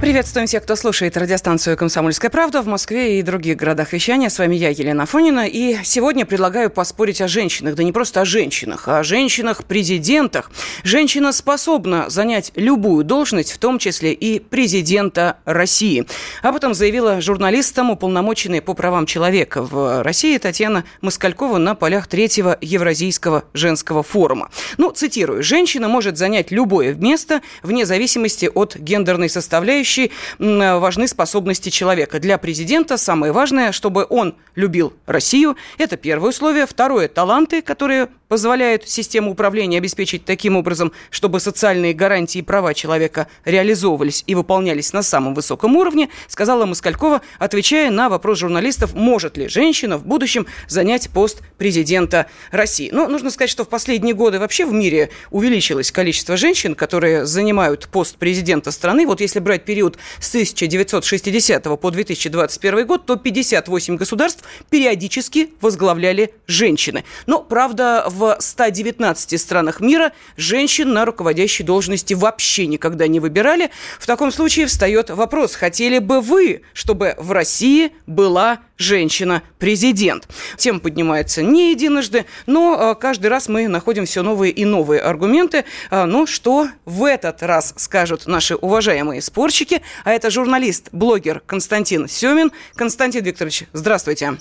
Приветствуем всех, кто слушает радиостанцию «Комсомольская правда» в Москве и других городах вещания. С вами я, Елена Фонина. И сегодня предлагаю поспорить о женщинах. Да не просто о женщинах, а о женщинах-президентах. Женщина способна занять любую должность, в том числе и президента России. Об этом заявила журналистам уполномоченная по правам человека в России Татьяна Москалькова на полях третьего Евразийского женского форума. Ну, цитирую. «Женщина может занять любое место вне зависимости от гендерной составляющей составляющей важны способности человека. Для президента самое важное, чтобы он любил Россию. Это первое условие. Второе – таланты, которые позволяют систему управления обеспечить таким образом, чтобы социальные гарантии и права человека реализовывались и выполнялись на самом высоком уровне, сказала Москалькова, отвечая на вопрос журналистов, может ли женщина в будущем занять пост президента России. Но нужно сказать, что в последние годы вообще в мире увеличилось количество женщин, которые занимают пост президента страны. Вот если брать период с 1960 по 2021 год, то 58 государств периодически возглавляли женщины. Но, правда, в 119 странах мира женщин на руководящей должности вообще никогда не выбирали. В таком случае встает вопрос, хотели бы вы, чтобы в России была женщина-президент? Тема поднимается не единожды, но а, каждый раз мы находим все новые и новые аргументы. Но что в этот раз скажут наши уважаемые спорщики? А это журналист, блогер Константин Семин. Константин Викторович, здравствуйте.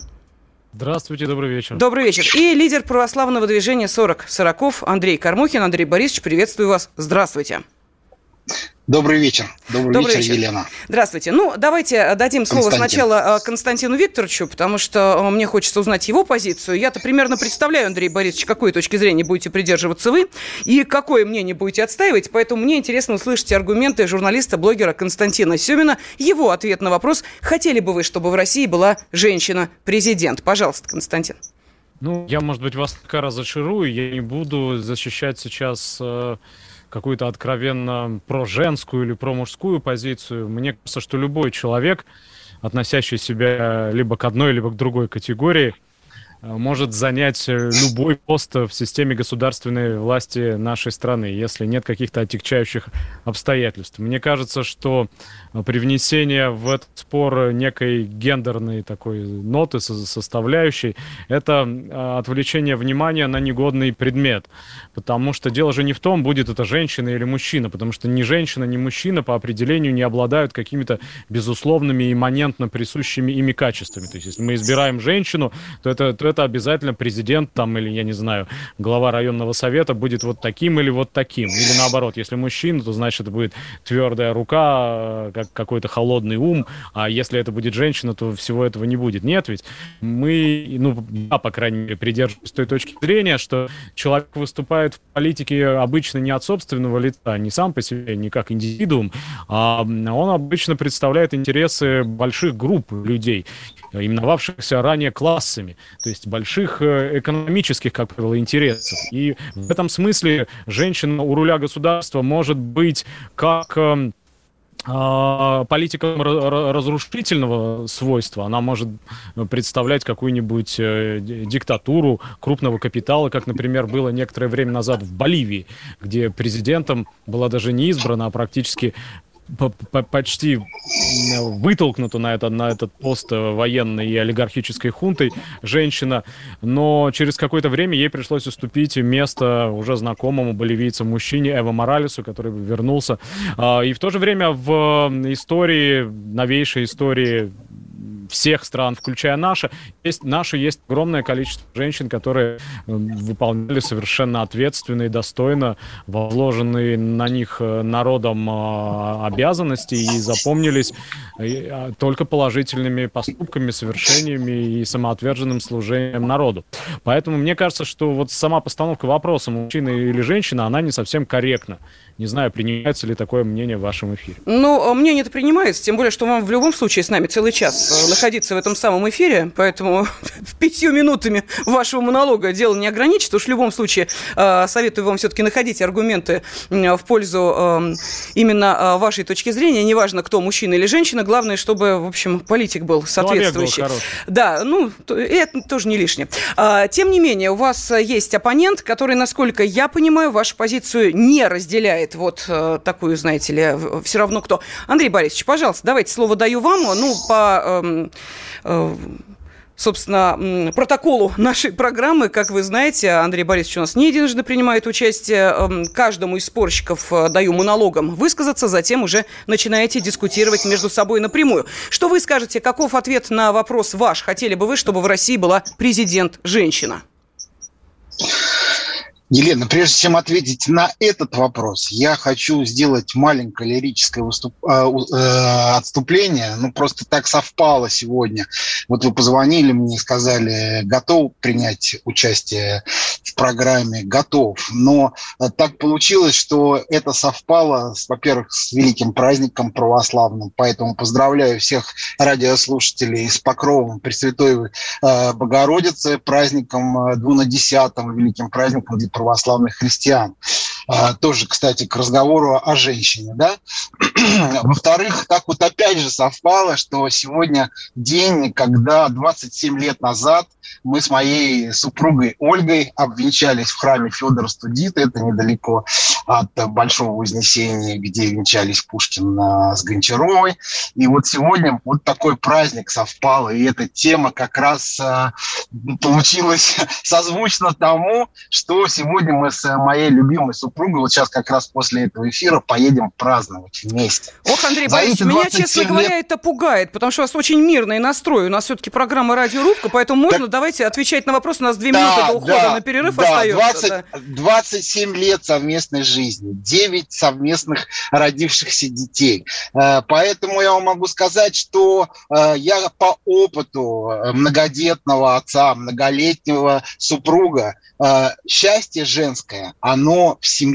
Здравствуйте, добрый вечер. Добрый вечер. И лидер православного движения 40 Сороков Андрей Кормухин. Андрей Борисович, приветствую вас. Здравствуйте. Добрый вечер. Добрый, Добрый вечер, вечер, Елена. Здравствуйте. Ну, давайте дадим слово сначала э, Константину Викторовичу, потому что э, мне хочется узнать его позицию. Я-то примерно представляю, Андрей Борисович, какой точки зрения будете придерживаться вы и какое мнение будете отстаивать. Поэтому мне интересно услышать аргументы журналиста-блогера Константина Семина, его ответ на вопрос, хотели бы вы, чтобы в России была женщина-президент. Пожалуйста, Константин. Ну, я, может быть, вас пока разочарую. Я не буду защищать сейчас... Э какую-то откровенно про женскую или про мужскую позицию. Мне кажется, что любой человек, относящий себя либо к одной, либо к другой категории, может занять э, любой пост в системе государственной власти нашей страны, если нет каких-то отягчающих обстоятельств. Мне кажется, что при внесении в этот спор некой гендерной такой ноты составляющей, это э, отвлечение внимания на негодный предмет. Потому что дело же не в том, будет это женщина или мужчина, потому что ни женщина, ни мужчина по определению не обладают какими-то безусловными, имманентно присущими ими качествами. То есть, если мы избираем женщину, то это, то это обязательно президент там или, я не знаю, глава районного совета будет вот таким или вот таким. Или наоборот, если мужчина, то значит это будет твердая рука, как какой-то холодный ум, а если это будет женщина, то всего этого не будет. Нет, ведь мы, ну, я, по крайней мере, придерживаюсь той точки зрения, что человек выступает в политике обычно не от собственного лица, не сам по себе, не как индивидуум, а он обычно представляет интересы больших групп людей, именовавшихся ранее классами. То есть больших э, экономических, как правило, интересов. И в этом смысле женщина у руля государства может быть как эм, а, политиком разрушительного свойства. Она может представлять какую-нибудь э, диктатуру крупного капитала, как, например, было некоторое время назад в Боливии, где президентом была даже не избрана, а практически почти вытолкнута на, это, на этот пост военной и олигархической хунтой женщина, но через какое-то время ей пришлось уступить место уже знакомому боливийцу мужчине Эва Моралесу, который вернулся. А, и в то же время в истории, новейшей истории всех стран, включая наши, есть, наши есть огромное количество женщин, которые выполняли совершенно ответственно и достойно возложенные на них э, народом а, обязанности и запомнились э, а, только положительными поступками, совершениями и самоотверженным служением народу. Поэтому мне кажется, что вот сама постановка вопроса, мужчина или женщина, она не совсем корректна. Не знаю, принимается ли такое мнение в вашем эфире. Ну, мнение это принимается, тем более, что вам в любом случае с нами целый час э, находиться в этом самом эфире, поэтому пятью минутами вашего монолога дело не ограничит. Уж в любом случае э, советую вам все-таки находить аргументы в пользу эм, именно э, вашей точки зрения. Неважно, кто, мужчина или женщина, главное, чтобы, в общем, политик был соответствующий. Ну, был да, ну, это тоже не лишнее. А, тем не менее, у вас есть оппонент, который, насколько я понимаю, вашу позицию не разделяет вот э, такую, знаете ли, все равно кто. Андрей Борисович, пожалуйста, давайте слово даю вам. Ну, по эм, э, собственно, протоколу нашей программы. Как вы знаете, Андрей Борисович у нас не единожды принимает участие. Эм, каждому из спорщиков э, даю монологом высказаться, затем уже начинаете дискутировать между собой напрямую. Что вы скажете, каков ответ на вопрос ваш? Хотели бы вы, чтобы в России была президент-женщина? Елена, прежде чем ответить на этот вопрос, я хочу сделать маленькое лирическое выступ... А, э, отступление. Ну, просто так совпало сегодня. Вот вы позвонили мне сказали, готов принять участие в программе, готов. Но э, так получилось, что это совпало, во-первых, с великим праздником православным. Поэтому поздравляю всех радиослушателей с Покровом Пресвятой э, Богородицы, праздником двунадесятым, великим праздником для православных христиан. А, тоже, кстати, к разговору о женщине. Да? Во-вторых, так вот опять же совпало, что сегодня день, когда 27 лет назад мы с моей супругой Ольгой обвенчались в храме Федора Студита, это недалеко от Большого Вознесения, где венчались Пушкин с Гончаровой. И вот сегодня вот такой праздник совпал, и эта тема как раз а, получилась созвучно тому, что сегодня мы с моей любимой супругой, вот сейчас как раз после этого эфира, поедем праздновать вместе. Ох, Андрей Борисович, меня, честно лет... говоря, это пугает, потому что у вас очень мирный настрой. У нас все-таки программа «Радиорубка», поэтому можно так... давайте отвечать на вопрос. У нас две да, минуты до ухода да, на перерыв да, остается. 20, да. 27 лет совместной жизни, 9 совместных родившихся детей. Э, поэтому я вам могу сказать, что э, я по опыту многодетного отца, многолетнего супруга, э, счастье женское, оно в семье,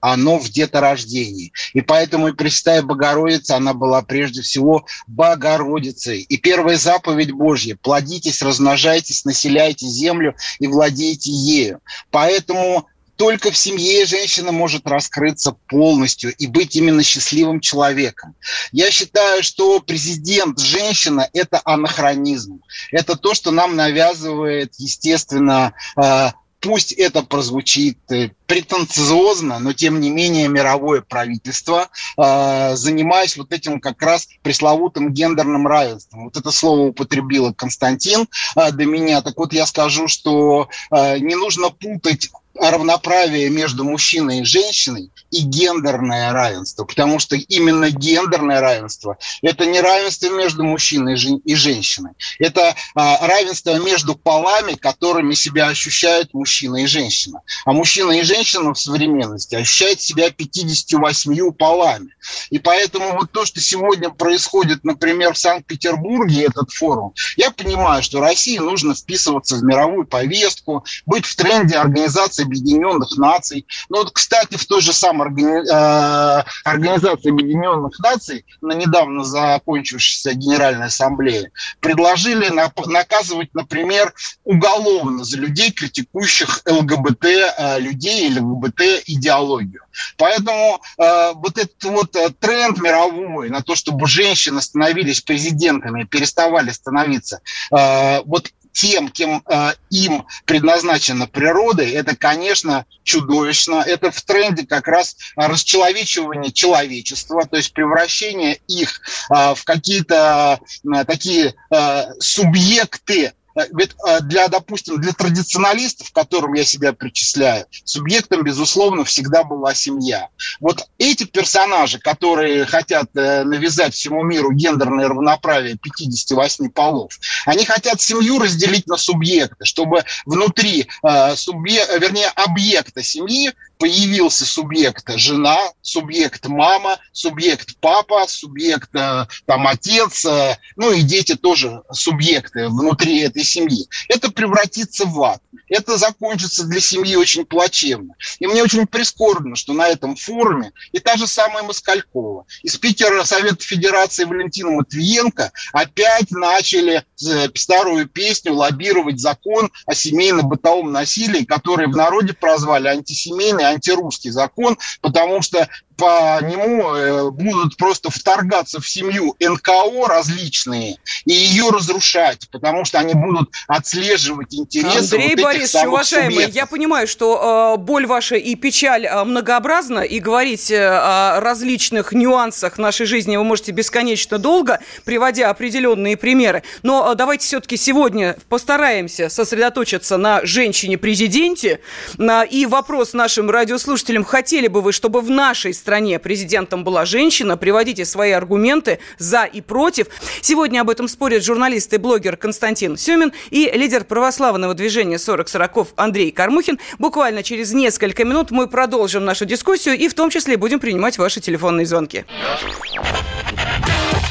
оно в деторождении. И поэтому и Пресвятая Богородица, она была прежде всего Богородицей. И первая заповедь Божья – плодитесь, размножайтесь, населяйте землю и владейте ею. Поэтому только в семье женщина может раскрыться полностью и быть именно счастливым человеком. Я считаю, что президент женщина – это анахронизм. Это то, что нам навязывает, естественно, э, пусть это прозвучит э, претенциозно, но тем не менее мировое правительство, э, занимаясь вот этим как раз пресловутым гендерным равенством. Вот это слово употребила Константин э, до меня. Так вот я скажу, что э, не нужно путать равноправие между мужчиной и женщиной и гендерное равенство, потому что именно гендерное равенство – это не равенство между мужчиной и женщиной, это а, равенство между полами, которыми себя ощущают мужчина и женщина. А мужчина и женщина в современности ощущают себя 58 полами. И поэтому вот то, что сегодня происходит, например, в Санкт-Петербурге, этот форум, я понимаю, что России нужно вписываться в мировую повестку, быть в тренде организации Объединенных Наций. Ну вот, кстати, в той же самой органи... Э, Организации Объединенных Наций на недавно закончившейся Генеральной Ассамблее предложили наказывать, например, уголовно за людей, критикующих ЛГБТ э, людей или ЛГБТ идеологию. Поэтому э, вот этот вот тренд мировой на то, чтобы женщины становились президентами, переставали становиться, вот тем, кем э, им предназначена природа, это, конечно, чудовищно. Это в тренде как раз расчеловечивание человечества, то есть превращение их э, в какие-то э, такие э, субъекты ведь э, для, допустим, для традиционалистов, к которым я себя причисляю, субъектом, безусловно, всегда была семья. Вот эти персонажи, которые хотят э, навязать всему миру гендерное равноправие 58 полов, они хотят семью разделить на субъекты, чтобы внутри субъек, вернее, объекта семьи появился субъект жена, субъект мама, субъект папа, субъект э, там отец, э, ну и дети тоже субъекты внутри этой семьи. Это превратится в ад. Это закончится для семьи очень плачевно. И мне очень прискорбно, что на этом форуме и та же самая Москалькова, и спикер Совета Федерации Валентина Матвиенко опять начали э, старую песню лоббировать закон о семейно-бытовом насилии, который в народе прозвали антисемейный, антирусский закон, потому что по нему э, будут просто вторгаться в семью НКО различные и ее разрушать, потому что они будут отслеживать интересы Андрей вот Борисович, уважаемый, субъектов. я понимаю, что э, боль ваша и печаль э, многообразна, и говорить э, о различных нюансах нашей жизни вы можете бесконечно долго, приводя определенные примеры. Но э, давайте все-таки сегодня постараемся сосредоточиться на женщине-президенте. Э, и вопрос нашим радиослушателям, хотели бы вы, чтобы в нашей стране президентом была женщина. Приводите свои аргументы за и против. Сегодня об этом спорят журналист и блогер Константин Семин и лидер православного движения 40 40 Андрей Кармухин. Буквально через несколько минут мы продолжим нашу дискуссию и в том числе будем принимать ваши телефонные звонки.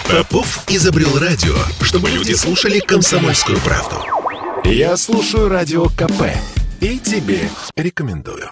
Попов изобрел радио, чтобы люди слушали комсомольскую правду. Я слушаю радио КП и тебе рекомендую.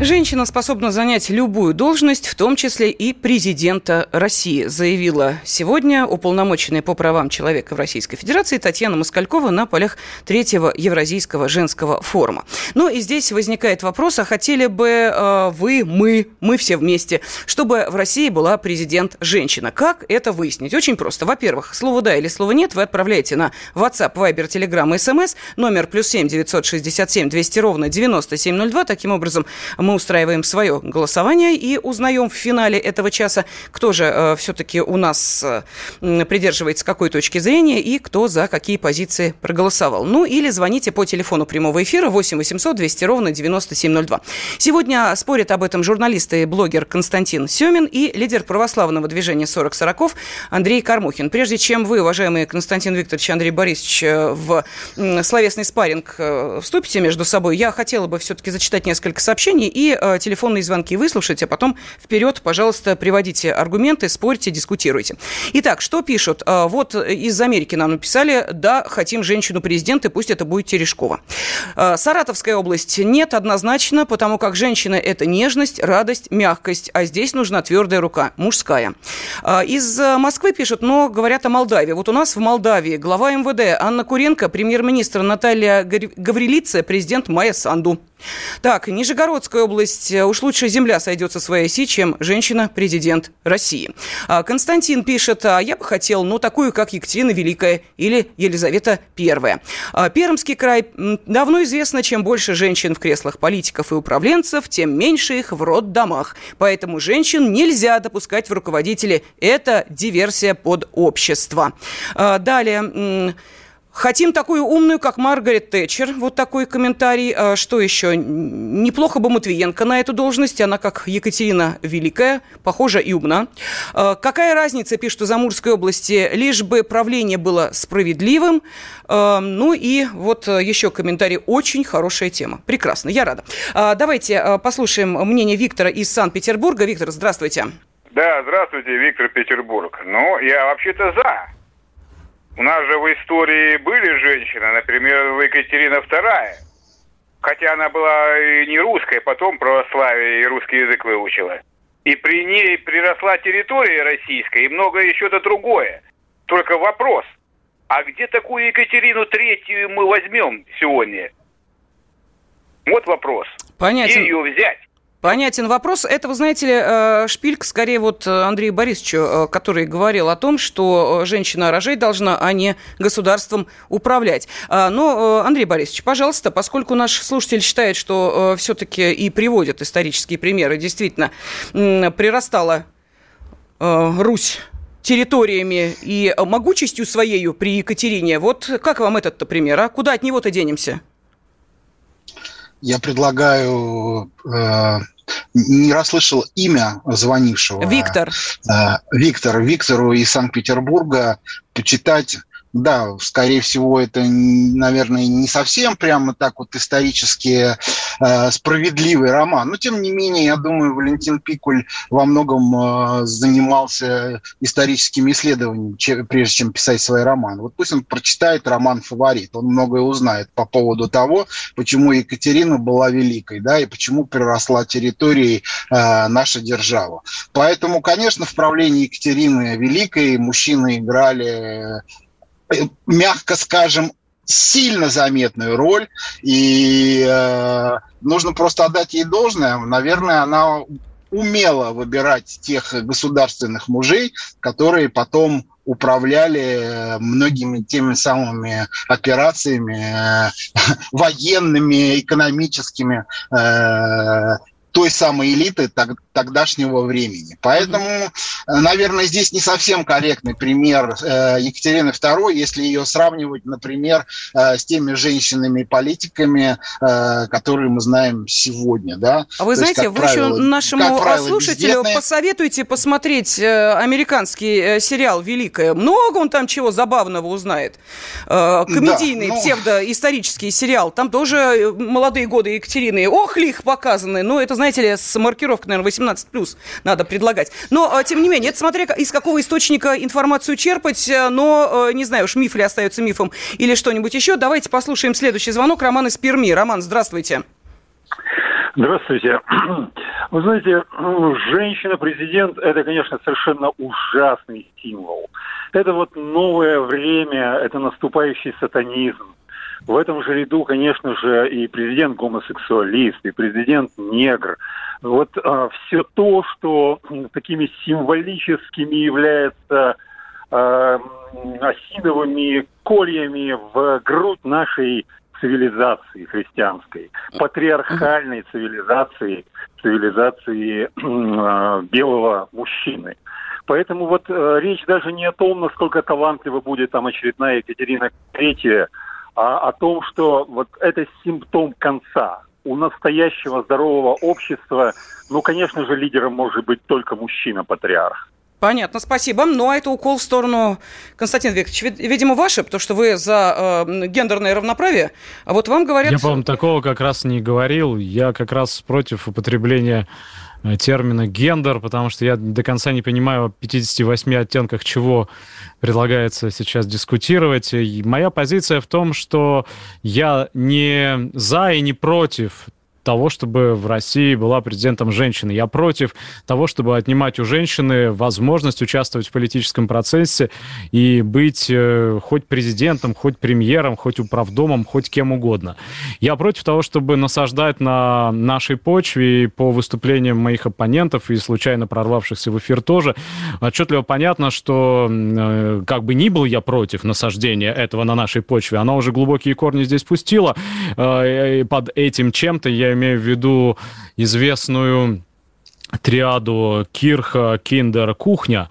Женщина способна занять любую должность, в том числе и президента России, заявила сегодня уполномоченная по правам человека в Российской Федерации Татьяна Москалькова на полях третьего Евразийского женского форума. Ну и здесь возникает вопрос, а хотели бы э, вы, мы, мы все вместе, чтобы в России была президент-женщина? Как это выяснить? Очень просто. Во-первых, слово «да» или слово «нет» вы отправляете на WhatsApp, Viber, Telegram и SMS, номер плюс 7 967 200 ровно 9702. Таким образом, мы устраиваем свое голосование и узнаем в финале этого часа, кто же э, все-таки у нас э, придерживается какой точки зрения и кто за какие позиции проголосовал. Ну или звоните по телефону прямого эфира 8 800 200 ровно 9702. Сегодня спорят об этом журналист и блогер Константин Семин и лидер православного движения 40 40 Андрей Кармухин. Прежде чем вы, уважаемый Константин Викторович Андрей Борисович, э, в словесный спарринг вступите между собой, я хотела бы все-таки зачитать несколько сообщений и э, телефонные звонки выслушать, а потом вперед, пожалуйста, приводите аргументы, спорьте, дискутируйте. Итак, что пишут? Э, вот из Америки нам написали, да, хотим женщину-президента, пусть это будет Терешкова. Э, Саратовская область нет однозначно, потому как женщина – это нежность, радость, мягкость, а здесь нужна твердая рука, мужская. Э, Из э, Москвы пишут, но говорят о Молдавии. Вот у нас в Молдавии глава МВД Анна Куренко, премьер-министр Наталья Гав- Гаврилица, президент Майя Санду. Так, Нижегородская область. Уж лучше земля сойдет со своей оси, чем женщина-президент России. А, Константин пишет, а я бы хотел, ну, такую, как Екатерина Великая или Елизавета Первая. А, Пермский край. Давно известно, чем больше женщин в креслах политиков и управленцев, тем меньше их в роддомах. Поэтому женщин нельзя допускать в руководители. Это диверсия под общество. Далее... Хотим такую умную, как Маргарет Тэтчер. Вот такой комментарий. А, Что еще? Неплохо бы Матвиенко на эту должность. Она как Екатерина Великая, похожа и умна. А, Какая разница, пишут из Амурской области, лишь бы правление было справедливым. А, Ну и вот еще комментарий. Очень хорошая тема. Прекрасно, я рада. Давайте послушаем мнение Виктора из Санкт-Петербурга. Виктор, здравствуйте. Да, здравствуйте, Виктор Петербург. Ну, я вообще-то за. У нас же в истории были женщины, например, Екатерина II. Хотя она была и не русская, потом православие и русский язык выучила. И при ней приросла территория российская и многое еще-то другое. Только вопрос, а где такую Екатерину Третью мы возьмем сегодня? Вот вопрос. Понятен. Где ее взять? Понятен вопрос. Это, вы знаете ли, э, шпилька скорее вот э, Андрею Борисовичу, э, который говорил о том, что женщина рожать должна, а не государством управлять. Но, Андрей Борисович, пожалуйста, поскольку наш слушатель считает, что все-таки и приводят исторические примеры, действительно, прирастала Русь территориями и могучестью своею при Екатерине. Вот как вам этот пример, а? Куда от него-то денемся? Я предлагаю э, не расслышал имя звонившего. Виктор. Э, Виктор. Виктору из Санкт-Петербурга почитать да, скорее всего, это, наверное, не совсем прямо так вот исторически э, справедливый роман. Но, тем не менее, я думаю, Валентин Пикуль во многом э, занимался историческими исследованиями, че, прежде чем писать свой роман. Вот пусть он прочитает роман «Фаворит», он многое узнает по поводу того, почему Екатерина была великой, да, и почему приросла территорией э, наша держава. Поэтому, конечно, в правлении Екатерины Великой мужчины играли мягко скажем, сильно заметную роль, и э, нужно просто отдать ей должное. Наверное, она умела выбирать тех государственных мужей, которые потом управляли многими теми самыми операциями э, военными, экономическими, э, той самой элиты тогдашнего времени. Поэтому, э, наверное, здесь не совсем корректный пример э, Екатерины II, если ее сравнивать, например, э, с теми женщинами-политиками, которые мы знаем сегодня. Да? А вы То знаете, есть, вы правило, еще нашему слушателю бездетные... посоветуйте посмотреть американский сериал «Великая». Много он там чего забавного узнает. Комедийный, да, ну... псевдоисторический сериал. Там тоже молодые годы Екатерины. Ох, лих показаны. Ну, это, знаете ли, с маркировкой, наверное, 18 18 плюс надо предлагать. Но, а, тем не менее, это смотря из какого источника информацию черпать, э, но, э, не знаю, уж миф ли остается мифом или что-нибудь еще. Давайте послушаем следующий звонок. Роман из Перми. Роман, здравствуйте. Здравствуйте. Вы знаете, ну, женщина-президент – это, конечно, совершенно ужасный символ. Это вот новое время, это наступающий сатанизм. В этом же ряду, конечно же, и президент гомосексуалист, и президент негр. Вот а, все то, что такими символическими является а, осиновыми кольями в грудь нашей цивилизации христианской, патриархальной цивилизации, цивилизации э, белого мужчины. Поэтому вот э, речь даже не о том, насколько талантлива будет там очередная Екатерина Третья, а о том, что вот это симптом конца. У настоящего здорового общества, ну, конечно же, лидером может быть только мужчина-патриарх. Понятно, спасибо. Ну, а это укол в сторону, Константин Викторович, видимо, ваше, потому что вы за э, гендерное равноправие, а вот вам говорят... Я, по-моему, такого как раз не говорил. Я как раз против употребления термина гендер, потому что я до конца не понимаю о 58 оттенках, чего предлагается сейчас дискутировать. И моя позиция в том, что я не за и не против того, чтобы в России была президентом женщина. Я против того, чтобы отнимать у женщины возможность участвовать в политическом процессе и быть э, хоть президентом, хоть премьером, хоть управдомом, хоть кем угодно. Я против того, чтобы насаждать на нашей почве и по выступлениям моих оппонентов и случайно прорвавшихся в эфир тоже, отчетливо понятно, что э, как бы ни был я против насаждения этого на нашей почве, оно уже глубокие корни здесь пустило. Э, под этим чем-то я имею в виду известную триаду Кирха, Киндер, Кухня.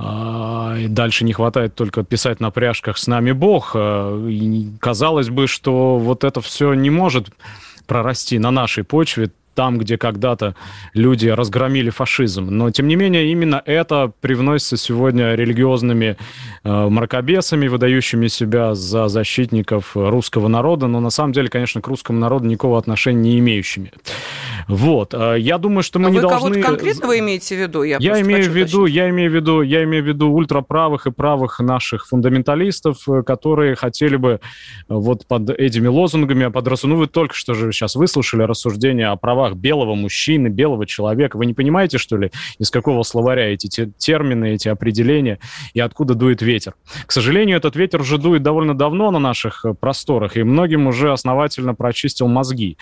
А, и дальше не хватает только писать на пряжках «С нами Бог». А, и казалось бы, что вот это все не может прорасти на нашей почве там, где когда-то люди разгромили фашизм. Но, тем не менее, именно это привносится сегодня религиозными э, мракобесами, выдающими себя за защитников русского народа, но на самом деле, конечно, к русскому народу никакого отношения не имеющими. Вот. Э, я думаю, что мы а не вы должны... кого-то конкретного имеете в виду? Я, я имею в виду, я имею в виду, я имею в виду ультраправых и правых наших фундаменталистов, э, которые хотели бы э, вот под этими лозунгами, а под ну вы только что же сейчас выслушали рассуждения о правах правах белого мужчины, белого человека. Вы не понимаете, что ли, из какого словаря эти термины, эти определения и откуда дует ветер? К сожалению, этот ветер уже дует довольно давно на наших э, просторах, и многим уже основательно прочистил мозги.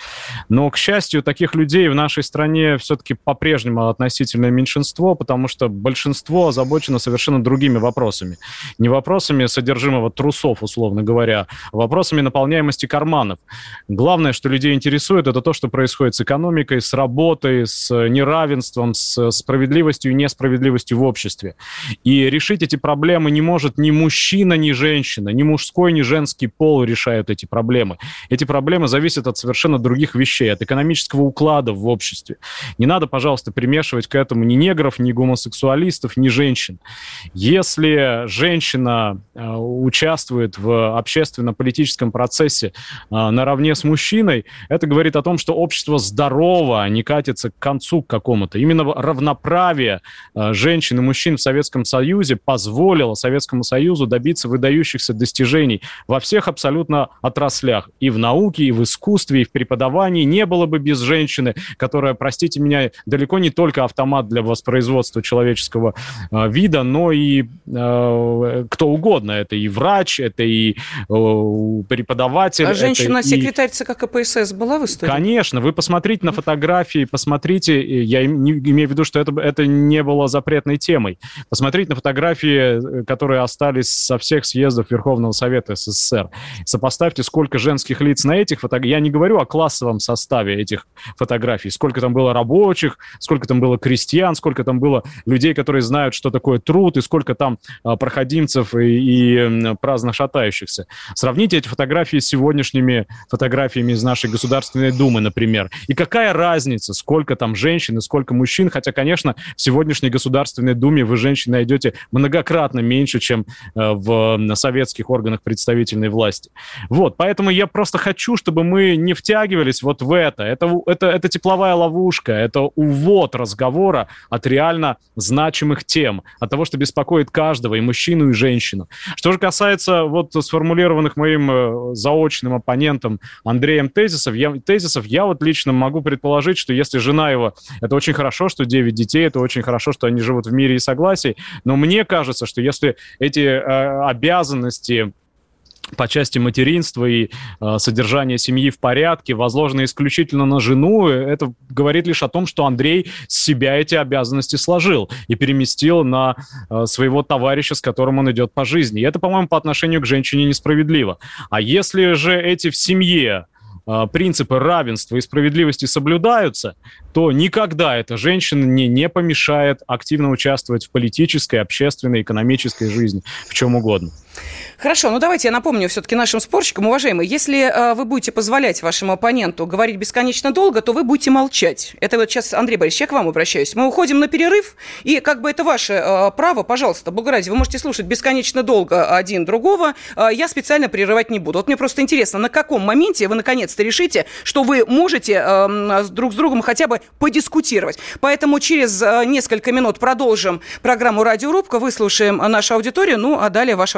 Но, к счастью, таких людей людей в нашей стране все-таки по-прежнему относительное меньшинство, потому что большинство озабочено совершенно другими вопросами. Не вопросами содержимого трусов, условно говоря, а вопросами наполняемости карманов. Главное, что людей интересует, это то, что происходит с экономикой, с работой, с неравенством, с справедливостью и несправедливостью в обществе. И решить эти проблемы не может ни мужчина, ни женщина, ни мужской, ни женский пол решают эти проблемы. Эти проблемы зависят от совершенно других вещей, от экономического уклада в обществе. Не надо, пожалуйста, примешивать к этому ни негров, ни гомосексуалистов, ни женщин. Если женщина э, участвует в общественно-политическом процессе э, наравне с мужчиной, это говорит о том, что общество здорово, а не катится к концу к какому-то. Именно равноправие э, женщин и мужчин в Советском Союзе позволило Советскому Союзу добиться выдающихся достижений во всех абсолютно отраслях. И в науке, и в искусстве, и в преподавании. Не было бы без женщины, которая, простите меня, далеко не только автомат для воспроизводства человеческого э, вида, но и э, кто угодно. Это и врач, это и э, преподаватель. А женщина-секретарь ЦК КПСС была в истории? Конечно. Вы посмотрите на фотографии, посмотрите, я имею в виду, что это, это не было запретной темой. Посмотрите на фотографии, которые остались со всех съездов Верховного Совета СССР. Сопоставьте, сколько женских лиц на этих фотографиях. Я не говорю о классовом составе этих фотографий. Сколько там было рабочих, сколько там было крестьян, сколько там было людей, которые знают, что такое труд, и сколько там а, проходимцев и, и праздно шатающихся. Сравните эти фотографии с сегодняшними фотографиями из нашей Государственной Думы, например. И какая разница, сколько там женщин и сколько мужчин, хотя, конечно, в сегодняшней Государственной Думе вы женщин найдете многократно меньше, чем э, в советских органах представительной власти. Вот, поэтому я просто хочу, чтобы мы не втягивались вот в это. Это, это, это тепловая ловушка, это увод разговора от реально значимых тем, от того, что беспокоит каждого, и мужчину, и женщину. Что же касается вот сформулированных моим э, заочным оппонентом Андреем тезисов, я, тезисов, я вот лично могу предположить, что если жена его, это очень хорошо, что 9 детей, это очень хорошо, что они живут в мире и согласии, но мне кажется, что если эти э, обязанности по части материнства и э, содержания семьи в порядке, возложено исключительно на жену, это говорит лишь о том, что Андрей себя эти обязанности сложил и переместил на э, своего товарища, с которым он идет по жизни. И это, по-моему, по отношению к женщине несправедливо. А если же эти в семье э, принципы равенства и справедливости соблюдаются, то никогда эта женщина не, не помешает активно участвовать в политической, общественной, экономической жизни, в чем угодно. Хорошо, ну давайте я напомню все-таки нашим спорщикам, уважаемые, если э, вы будете позволять вашему оппоненту говорить бесконечно долго, то вы будете молчать. Это вот сейчас, Андрей Борисович, я к вам обращаюсь. Мы уходим на перерыв, и как бы это ваше э, право, пожалуйста, Благоразие, вы можете слушать бесконечно долго один другого, э, я специально прерывать не буду. Вот мне просто интересно, на каком моменте вы наконец-то решите, что вы можете э, друг с другом хотя бы подискутировать. Поэтому через несколько минут продолжим программу «Радиорубка», выслушаем нашу аудиторию, ну а далее ваши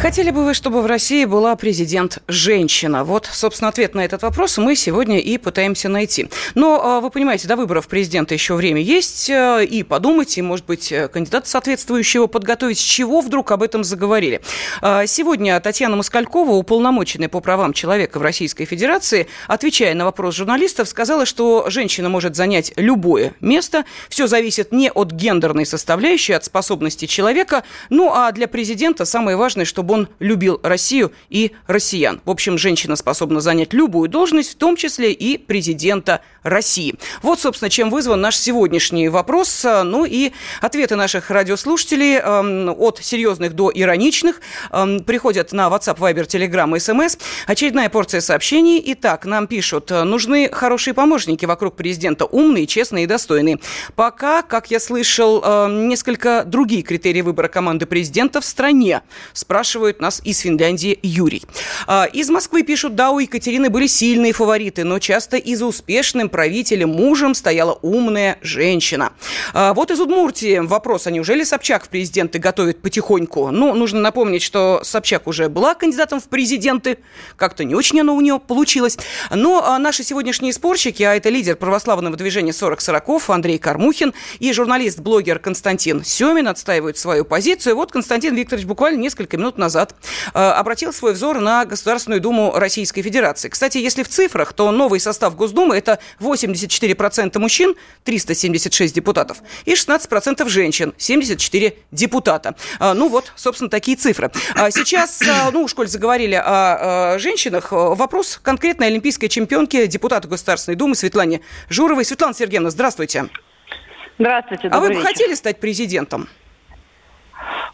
Хотели бы вы, чтобы в России была президент-женщина? Вот, собственно, ответ на этот вопрос мы сегодня и пытаемся найти. Но, а, вы понимаете, до выборов президента еще время есть, э, и подумать, и, может быть, э, кандидата соответствующего подготовить. С чего вдруг об этом заговорили? А, сегодня Татьяна Москалькова, уполномоченная по правам человека в Российской Федерации, отвечая на вопрос журналистов, сказала, что женщина может занять любое место. Все зависит не от гендерной составляющей, от способности человека. Ну, а для президента самое важное, чтобы чтобы он любил Россию и россиян. В общем, женщина способна занять любую должность, в том числе и президента России. Вот, собственно, чем вызван наш сегодняшний вопрос. Ну и ответы наших радиослушателей э, от серьезных до ироничных э, приходят на WhatsApp, Viber, Telegram SMS. Очередная порция сообщений. Итак, нам пишут, нужны хорошие помощники вокруг президента, умные, честные и достойные. Пока, как я слышал, э, несколько другие критерии выбора команды президента в стране. Спрашивают нас из Финляндии Юрий. Из Москвы пишут, да, у Екатерины были сильные фавориты, но часто и за успешным правителем, мужем стояла умная женщина. А, вот из Удмуртии вопрос, а неужели Собчак в президенты готовит потихоньку? Ну, нужно напомнить, что Собчак уже была кандидатом в президенты, как-то не очень оно у нее получилось. Но а, наши сегодняшние спорщики, а это лидер православного движения 40 сороков Андрей Кармухин и журналист-блогер Константин Семин отстаивают свою позицию. Вот Константин Викторович буквально несколько минут назад э, обратил свой взор на Государственную Думу Российской Федерации. Кстати, если в цифрах, то новый состав Госдумы – это 84% мужчин, 376 депутатов, и 16% женщин, 74 депутата. Э, ну вот, собственно, такие цифры. А сейчас, э, ну, в школе заговорили о, женщинах. Вопрос конкретной олимпийской чемпионки, депутата Государственной Думы Светлане Журовой. Светлана Сергеевна, здравствуйте. Здравствуйте. А вы бы хотели стать президентом?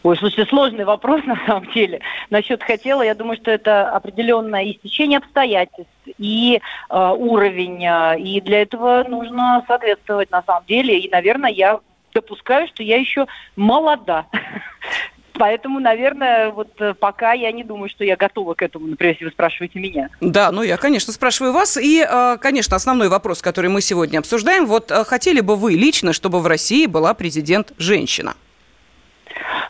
Ой, слушайте, сложный вопрос на самом деле. Насчет хотела, я думаю, что это определенное истечение обстоятельств и э, уровень. Э, и для этого нужно соответствовать на самом деле. И, наверное, я допускаю, что я еще молода. Поэтому, наверное, вот э, пока я не думаю, что я готова к этому, например, если вы спрашиваете меня. Да, ну я, конечно, спрашиваю вас. И, э, конечно, основной вопрос, который мы сегодня обсуждаем. Вот хотели бы вы лично, чтобы в России была президент женщина?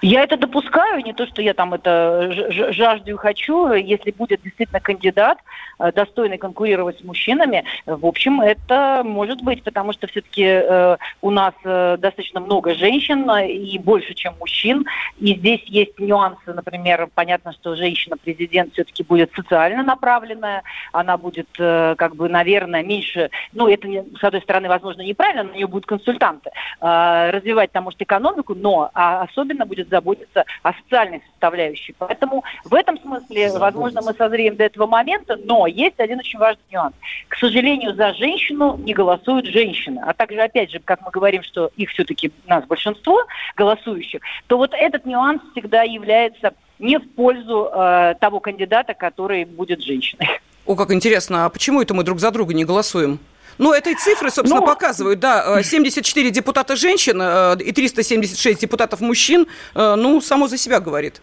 Я это допускаю, не то, что я там это жажду и хочу. Если будет действительно кандидат, э, достойный конкурировать с мужчинами, в общем, это может быть, потому что все-таки э, у нас э, достаточно много женщин и больше, чем мужчин. И здесь есть нюансы, например, понятно, что женщина-президент все-таки будет социально направленная, она будет, как бы, наверное, меньше, ну, это, с одной стороны, возможно, неправильно, на нее будут консультанты, развивать там, может, экономику, но а особенно будет заботиться о социальной составляющей. Поэтому в этом смысле, Заботиться. возможно, мы созреем до этого момента, но есть один очень важный нюанс. К сожалению, за женщину не голосуют женщины. А также, опять же, как мы говорим, что их все-таки нас большинство голосующих, то вот этот нюанс всегда является не в пользу э, того кандидата, который будет женщиной. О, как интересно, а почему это мы друг за друга не голосуем? Ну, этой цифры, собственно, ну, показывают, да, 74 э, депутата женщин э, и 376 депутатов мужчин, э, ну, само за себя говорит.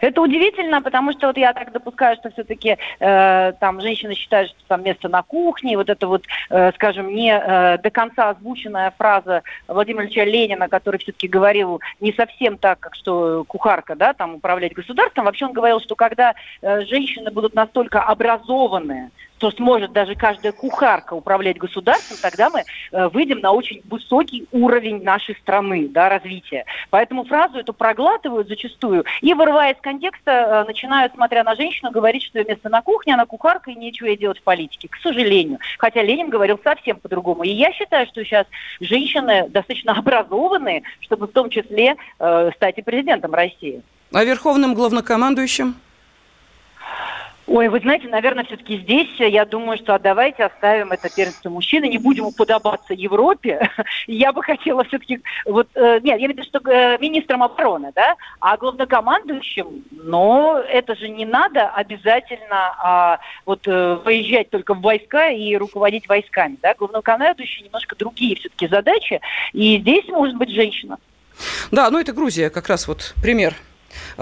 Это удивительно, потому что вот я так допускаю, что все-таки э, там женщины считают, что там место на кухне, вот это вот, э, скажем, не э, до конца озвученная фраза Владимира Ильича Ленина, который все-таки говорил не совсем так, как что кухарка, да, там управлять государством. Вообще он говорил, что когда э, женщины будут настолько образованные, что сможет даже каждая кухарка управлять государством, тогда мы э, выйдем на очень высокий уровень нашей страны, да, развития. Поэтому фразу эту проглатывают зачастую и, вырывая из контекста, э, начинают, смотря на женщину, говорить, что ее место на кухне, она кухарка и нечего ей делать в политике. К сожалению. Хотя Ленин говорил совсем по-другому. И я считаю, что сейчас женщины достаточно образованные, чтобы в том числе э, стать и президентом России. А верховным главнокомандующим? Ой, вы знаете, наверное, все-таки здесь я думаю, что давайте оставим это первенство мужчины, не будем уподобаться Европе. Я бы хотела все-таки, вот, э, нет, я имею в виду, что э, министром обороны, да, а главнокомандующим, но это же не надо обязательно а, вот э, выезжать только в войска и руководить войсками, да, главнокомандующий немножко другие все-таки задачи, и здесь может быть женщина. Да, ну это Грузия, как раз вот пример а,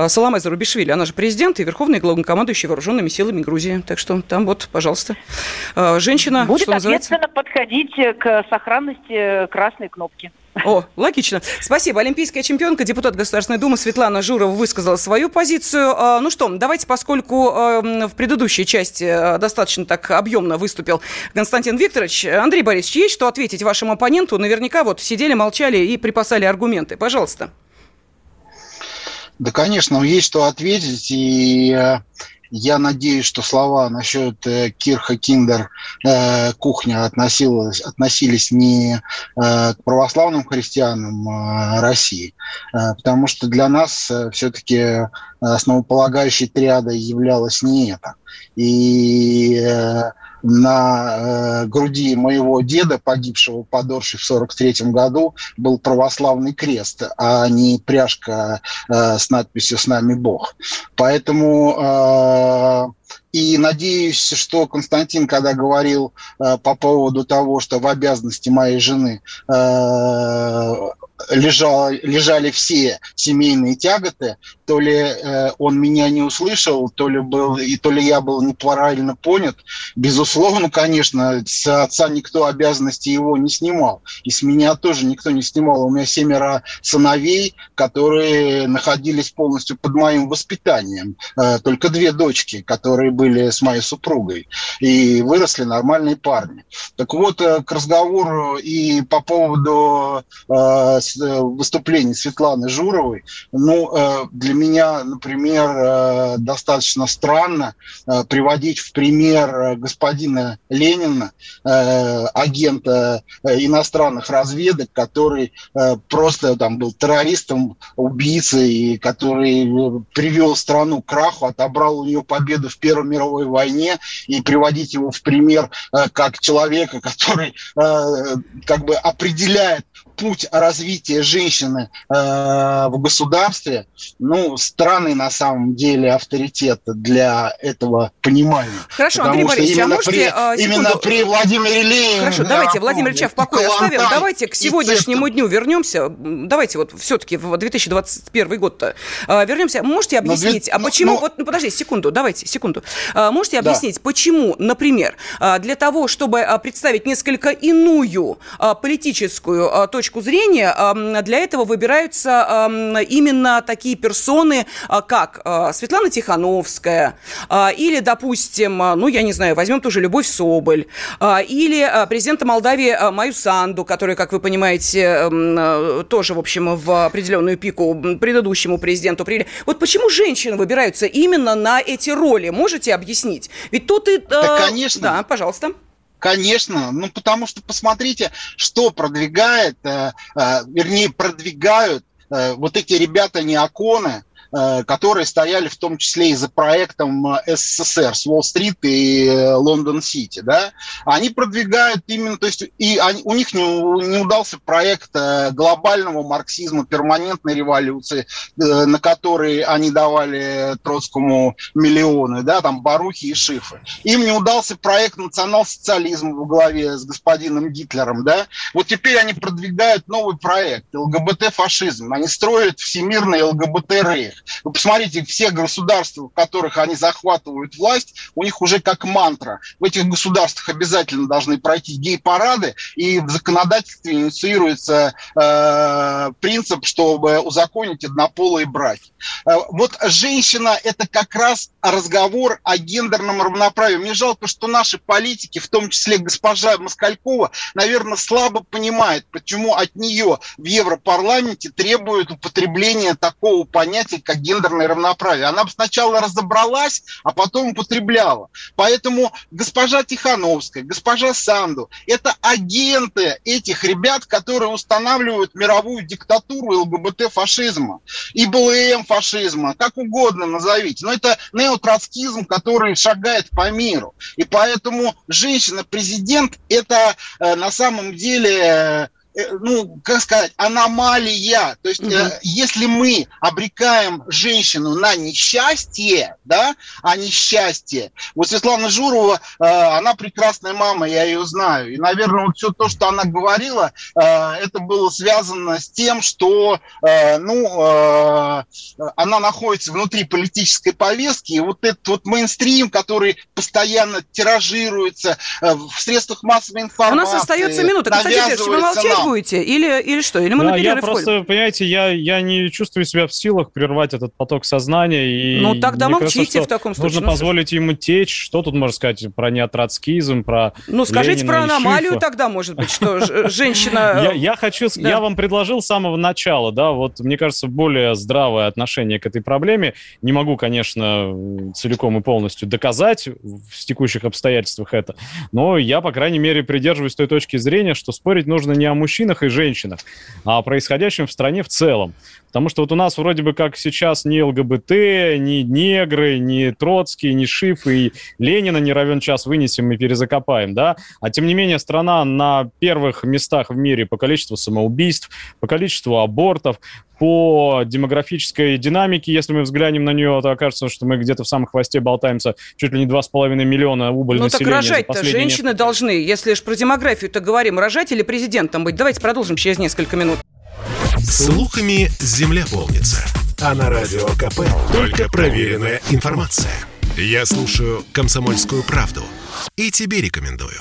Саламе Зарубишвили, она же президент и верховный главнокомандующий вооруженными силами Грузии. Так что там вот, пожалуйста, а, женщина, Будет что называется... подходить к сохранности красной кнопки. О, логично. Спасибо. Олимпийская чемпионка, депутат Государственной Думы Светлана Журова высказала свою позицию. А, ну что, давайте, поскольку в предыдущей части достаточно так объемно выступил Константин Викторович, Андрей Борисович, есть что ответить вашему оппоненту? Наверняка вот сидели, молчали и припасали аргументы. Пожалуйста. Да, конечно, есть что ответить, и э, я надеюсь, что слова насчет э, Кирха Киндер э, кухня относилась, относились не к православным христианам э, России, потому что для нас все-таки основополагающей триадой являлось не это. И на э, груди моего деда, погибшего под Оршей в 43 году, был православный крест, а не пряжка э, с надписью «С нами Бог». Поэтому э, и надеюсь, что Константин, когда говорил э, по поводу того, что в обязанности моей жены э, лежал, лежали все семейные тяготы, то ли э, он меня не услышал, то ли был и то ли я был неправильно понят. Безусловно, конечно, с отца никто обязанности его не снимал, и с меня тоже никто не снимал. У меня семеро сыновей, которые находились полностью под моим воспитанием. Э, только две дочки, которые были с моей супругой, и выросли нормальные парни. Так вот, э, к разговору и по поводу э, выступлений Светланы Журовой, ну, э, для меня, например, э, достаточно странно приводить в пример господина Ленина, агента иностранных разведок, который просто там был террористом, убийцей, который привел страну к краху, отобрал у нее победу в Первой мировой войне и приводить его в пример как человека, который как бы определяет путь развития женщины э, в государстве, ну, странный на самом деле авторитет для этого понимания. Хорошо, Андрей Борисович, а можете... При, а, именно при Владимире Ленине... Хорошо, да, давайте Владимир Ильича в покое оставим. Давайте к сегодняшнему дню вернемся. Давайте вот все-таки в 2021 год-то э, вернемся. Можете ну, объяснить, а почему... Но... Вот, ну, подожди, секунду, давайте, секунду. Э, можете объяснить, да. почему, например, для того, чтобы представить несколько иную политическую точку точку зрения, для этого выбираются именно такие персоны, а, как а, Светлана Тихановская, а, или, допустим, ну, я не знаю, возьмем тоже Любовь Соболь, или президента Молдавии Маю Санду, который, как вы понимаете, тоже, в общем, в определенную пику предыдущему президенту привели. Вот почему женщины выбираются именно на эти роли? Можете объяснить? Ведь тут и... Да, конечно. Да, пожалуйста. Конечно, ну потому что посмотрите, что продвигает, э, э, вернее, продвигают э, вот эти ребята неоконы, которые стояли в том числе и за проектом э, СССР с Уолл-стрит и э, Лондон-Сити, да, они продвигают именно, то есть и они, у них не, не удался проект глобального марксизма, перманентной революции, на который они давали Троцкому миллионы, да, там Барухи и Шифы. Им не удался проект национал-социализма в главе с господином Гитлером, да. Вот теперь они продвигают новый проект ЛГБТ-фашизм. Они строят всемирный ЛГБТ-рейх. Вы посмотрите, все государства, в которых они захватывают власть, у них уже как мантра. В этих государствах обязательно должны пройти гей-парады, и в законодательстве инициируется э, принцип, чтобы узаконить однополые браки. Э, вот женщина – это как раз разговор о гендерном равноправии. Мне жалко, что наши политики, в том числе госпожа Москалькова, наверное, слабо понимают, почему от нее в Европарламенте требуют употребления такого понятия, как гендерное равноправие. Она бы сначала разобралась, а потом употребляла. Поэтому госпожа Тихановская, госпожа Санду – это агенты этих ребят, которые устанавливают мировую диктатуру ЛГБТ-фашизма и БЛМ-фашизма, как угодно назовите. Но это неотроцкизм, который шагает по миру. И поэтому женщина-президент – это э, на самом деле Э, ну, как сказать, аномалия. То есть, угу. э, если мы обрекаем женщину на несчастье, да, а несчастье. Вот Светлана Журова, э, она прекрасная мама, я ее знаю. И, наверное, вот все то, что она говорила, э, это было связано с тем, что, э, ну, э, она находится внутри политической повестки, и вот этот вот мейнстрим, который постоянно тиражируется э, в средствах массовой информации. У нас остается минута. Кстати, вы молчать будете? Или, или что? Или мы да, на я просто, ходим? понимаете, я, я не чувствую себя в силах прервать этот поток сознания. И ну, тогда молчите кажется, в таком случае. Нужно ну, позволить ему течь. Что тут можно сказать про неотроцкизм, про Ну, скажите Ленина про аномалию Шифа. тогда, может быть, что женщина... Я хочу... Я вам предложил с самого начала, да, вот, мне кажется, более здравое отношение к этой проблеме. Не могу, конечно, целиком и полностью доказать в текущих обстоятельствах это, но я, по крайней мере, придерживаюсь той точки зрения, что спорить нужно не о мужчине, мужчинах и женщинах, а о происходящем в стране в целом. Потому что вот у нас вроде бы как сейчас ни ЛГБТ, ни негры, ни Троцкий, ни Шиф и Ленина не равен час вынесем и перезакопаем, да? А тем не менее страна на первых местах в мире по количеству самоубийств, по количеству абортов, по демографической динамике, если мы взглянем на нее, то окажется, что мы где-то в самом хвосте болтаемся чуть ли не 2,5 миллиона убыль ну, населения. Ну так рожать-то женщины должны, если же про демографию-то говорим, рожать или президентом быть? Давайте продолжим через несколько минут. Слухами земля полнится. А на радио КП только проверенная информация. Я слушаю «Комсомольскую правду» и тебе рекомендую.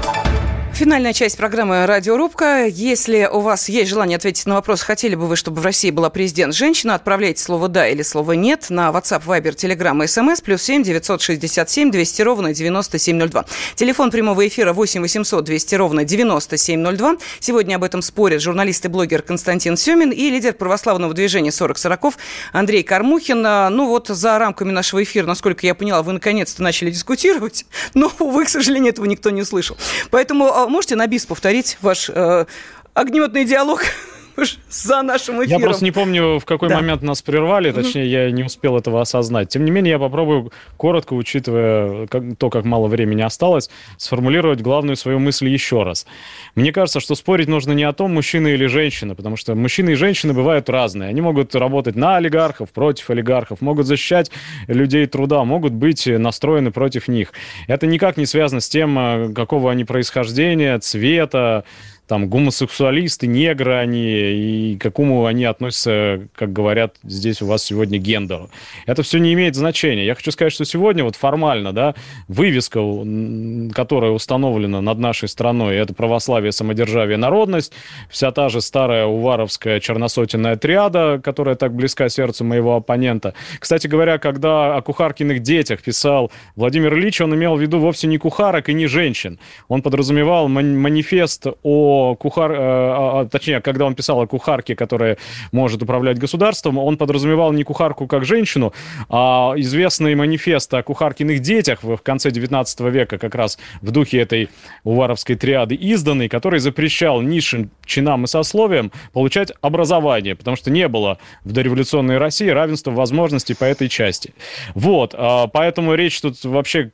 Финальная часть программы «Радиорубка». Если у вас есть желание ответить на вопрос, хотели бы вы, чтобы в России была президент-женщина, отправляйте слово «да» или слово «нет» на WhatsApp, Viber, Telegram SMS плюс 7 967 200 ровно 9702. Телефон прямого эфира 8 800 200 ровно 9702. Сегодня об этом спорят журналист и блогер Константин Семин и лидер православного движения 40 40 Андрей Кармухин. А, ну вот за рамками нашего эфира, насколько я поняла, вы наконец-то начали дискутировать, но, увы, к сожалению, этого никто не услышал. Поэтому а, можете на бис повторить ваш э, огнеметный диалог? За нашим эфиром. Я просто не помню, в какой да. момент нас прервали, точнее, я не успел этого осознать. Тем не менее, я попробую коротко, учитывая как, то, как мало времени осталось, сформулировать главную свою мысль еще раз. Мне кажется, что спорить нужно не о том, мужчина или женщина, потому что мужчины и женщины бывают разные. Они могут работать на олигархов, против олигархов, могут защищать людей труда, могут быть настроены против них. Это никак не связано с тем, э, какого они происхождения, цвета, там гомосексуалисты, негры они, и к какому они относятся, как говорят здесь у вас сегодня, гендеру. Это все не имеет значения. Я хочу сказать, что сегодня вот формально, да, вывеска, которая установлена над нашей страной, это православие, самодержавие, народность, вся та же старая уваровская черносотенная триада, которая так близка сердцу моего оппонента. Кстати говоря, когда о кухаркиных детях писал Владимир Ильич, он имел в виду вовсе не кухарок и не женщин. Он подразумевал манифест о кухар, э, а, а, точнее, когда он писал о кухарке, которая может управлять государством, он подразумевал не кухарку как женщину, а известный манифест о кухаркиных детях в конце 19 века, как раз в духе этой уваровской триады изданный, который запрещал низшим чинам и сословиям получать образование, потому что не было в дореволюционной России равенства возможностей по этой части. Вот, а, поэтому речь тут вообще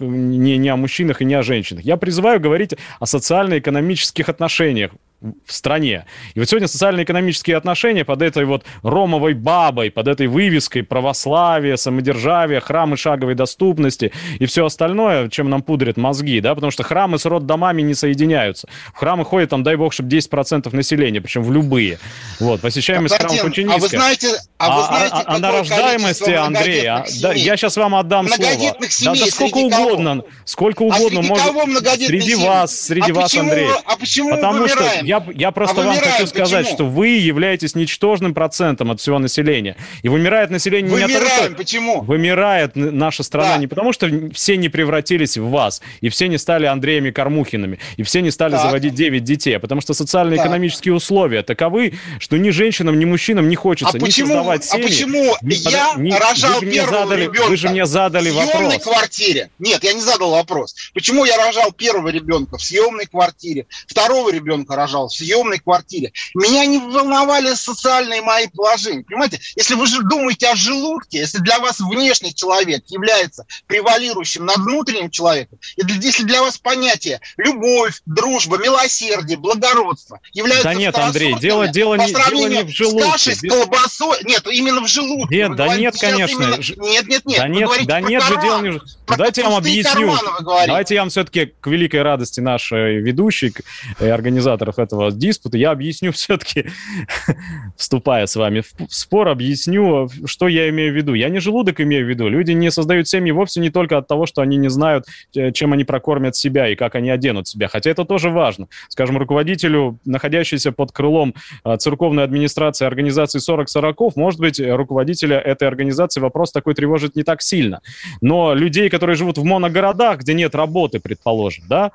не, не о мужчинах и не о женщинах. Я призываю говорить о социально-экономических экономических отношениях в стране. И вот сегодня социально-экономические отношения под этой вот ромовой бабой, под этой вывеской православия, самодержавия, храмы шаговой доступности и все остальное, чем нам пудрят мозги, да, потому что храмы с роддомами не соединяются. В храмы ходят, там, дай бог, чтобы 10% населения, причем в любые. Вот, посещаемость храмов очень низкая. А вы знаете, а вы а, знаете а, а, а на рождаемости, Андрей, а, да, я сейчас вам отдам слово. Да, да сколько угодно, сколько угодно. А может, среди вас, среди а вас, почему, Андрей. А почему Потому что я, я просто а вам хочу сказать, почему? что вы являетесь ничтожным процентом от всего населения. И вымирает население Вымираем, не от того, что... почему? Вымирает наша страна да. не потому, что все не превратились в вас, и все не стали Андреями Кормухинами, и все не стали так. заводить 9 детей, а потому что социально-экономические условия таковы, что ни женщинам, ни мужчинам не хочется а ни почему, создавать а семьи. А почему ни, я ни, рожал вы первого задали, ребенка Вы же мне задали в съемной вопрос. квартире? Нет, я не задал вопрос. Почему я рожал первого ребенка в съемной квартире, второго ребенка рожал в съемной квартире. Меня не волновали социальные мои положения. Понимаете, если вы же думаете о желудке, если для вас внешний человек является превалирующим над внутренним человеком, и если для вас понятие любовь, дружба, милосердие, благородство являются Да нет, Андрей, дело, дело, не, дело не в желудке. С кашей, с колбасой, нет, именно в желудке. Нет, да нет, конечно. Именно... Нет, нет, нет. Да нет, да нет же дело не в Давайте я вам объясню. Давайте я вам все-таки к великой радости нашей ведущей и организаторов этого диспута, я объясню все-таки, вступая с вами в спор, объясню, что я имею в виду. Я не желудок имею в виду. Люди не создают семьи вовсе не только от того, что они не знают, э, чем они прокормят себя и как они оденут себя. Хотя это тоже важно. Скажем, руководителю, находящейся под крылом э, церковной администрации организации 40-40, может быть, руководителя этой организации вопрос такой тревожит не так сильно. Но людей, которые живут в моногородах, где нет работы, предположим, да,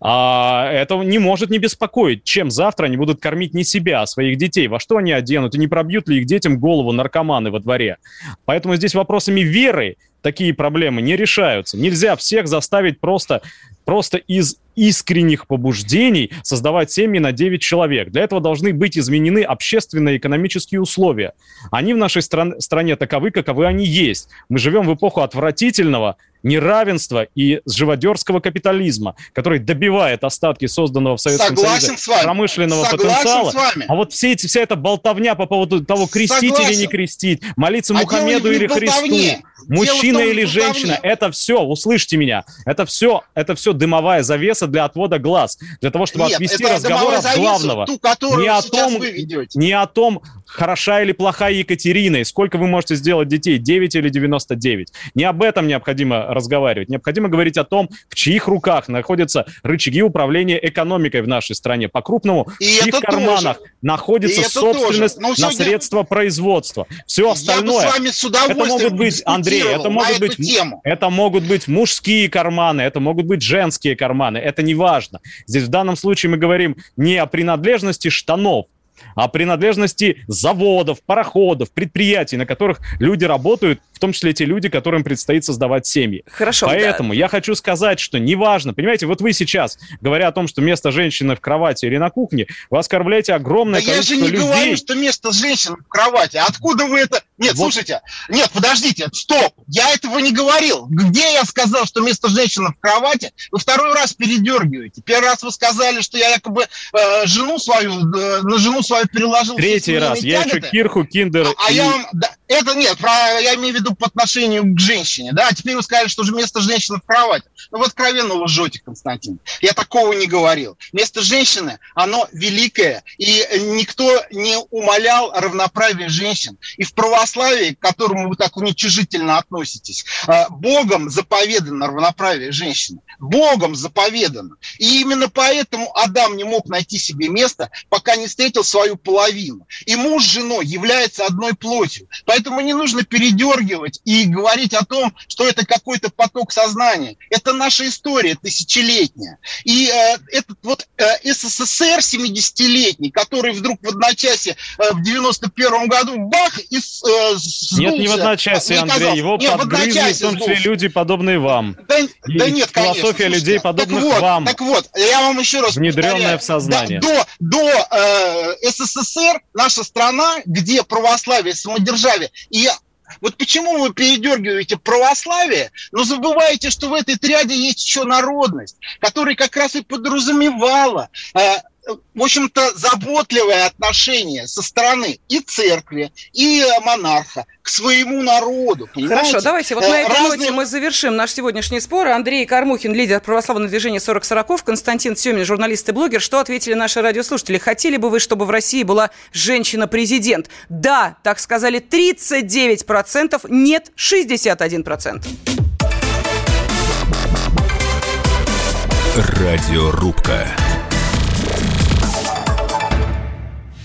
а, это не может не беспокоить, чем завтра они будут кормить не себя, а своих детей, во что они оденут, и не пробьют ли их детям голову наркоманы во дворе. Поэтому здесь вопросами веры такие проблемы не решаются. Нельзя всех заставить просто просто из искренних побуждений создавать семьи на 9 человек. Для этого должны быть изменены общественные экономические условия. Они в нашей стран- стране таковы, каковы они есть. Мы живем в эпоху отвратительного неравенства и живодерского капитализма, который добивает остатки созданного в Советском Согласен Союзе промышленного Согласен потенциала. с вами. А вот все эти, вся эта болтовня по поводу того, крестить Согласен. или не крестить, молиться А Мухаммеду или. Христу, мужчина или женщина, это все, услышьте меня, это все, это все дымовая завеса для отвода глаз, для того, чтобы Нет, отвести разговор от главного. Ту, Не о том, вы ведете. не о том, хороша или плохая Екатерина, и сколько вы можете сделать детей, 9 или 99. Не об этом необходимо разговаривать. Необходимо говорить о том, в чьих руках находятся рычаги управления экономикой в нашей стране. По-крупному, в чьих это карманах тоже. находится это собственность. Но на средства производства. Все остальное... Я бы с вами с Это удовольствием могут быть, Андрей, это могут быть, тему. это могут быть мужские карманы, это могут быть женские карманы, это не важно. Здесь в данном случае мы говорим не о принадлежности штанов, о принадлежности заводов, пароходов, предприятий, на которых люди работают, в том числе те люди, которым предстоит создавать семьи. Хорошо. да. Поэтому я хочу сказать, что неважно, понимаете, вот вы сейчас, говоря о том, что место женщины в кровати или на кухне, вы оскорбляете огромное Да я же количество не людей. говорю, что место женщины в кровати. Откуда вы это... Нет, Вот. слушайте, нет, подождите, стоп, я этого не говорил. Где я сказал, что место женщины в кровати? Вы второй раз передергиваете. Первый раз вы сказали, что я якобы э, жену свою, э, на жену свою переложил. все Третий раз. Я еще. Кирху, Киндер А, а и- я вам... да, это нет, про, я имею в виду по отношению к женщине, да? А теперь вы сказали, что же место женщины в кровати. Ну, вы откровенно лжете, Константин. Я такого не говорил. Место женщины, оно великое, и никто не умолял равноправие женщин. И в православии, к которому вы так уничижительно относитесь, э, Богом заповедано равноправие женщины. Богом заповедано. И именно поэтому Адам не мог найти себе место, пока не встретил свою половину. И муж с женой является одной плотью. Поэтому не нужно передергивать и говорить о том, что это какой-то поток сознания. Это наша история тысячелетняя. И э, этот вот э, СССР 70-летний, который вдруг в одночасье э, в 91 году бах и э, сдулся. Нет, не в одночасье, Андрей, казалось. его Нет, в подгрызли, в одночасье том числе сдулся. люди, подобные вам. Да, И да нет, конечно. философия людей, подобных так вот, вам. Так вот, я вам еще раз Внедренная в сознание. Да, до до э, СССР наша страна, где православие, самодержавие, и вот почему вы передергиваете православие, но забываете, что в этой триаде есть еще народность, которая как раз и подразумевала э, в общем-то, заботливое отношение со стороны и церкви, и э, монарха к своему народу. Понимаете? Хорошо, давайте вот Э, на этой разные- ноте мы завершим наш сегодняшний спор. Андрей Кармухин, лидер православного движения 40 40 Константин Семин, журналист и блогер. Что ответили наши радиослушатели? Хотели бы вы, чтобы в России была женщина-президент? Да, так сказали 39%, нет 61%. Радиорубка.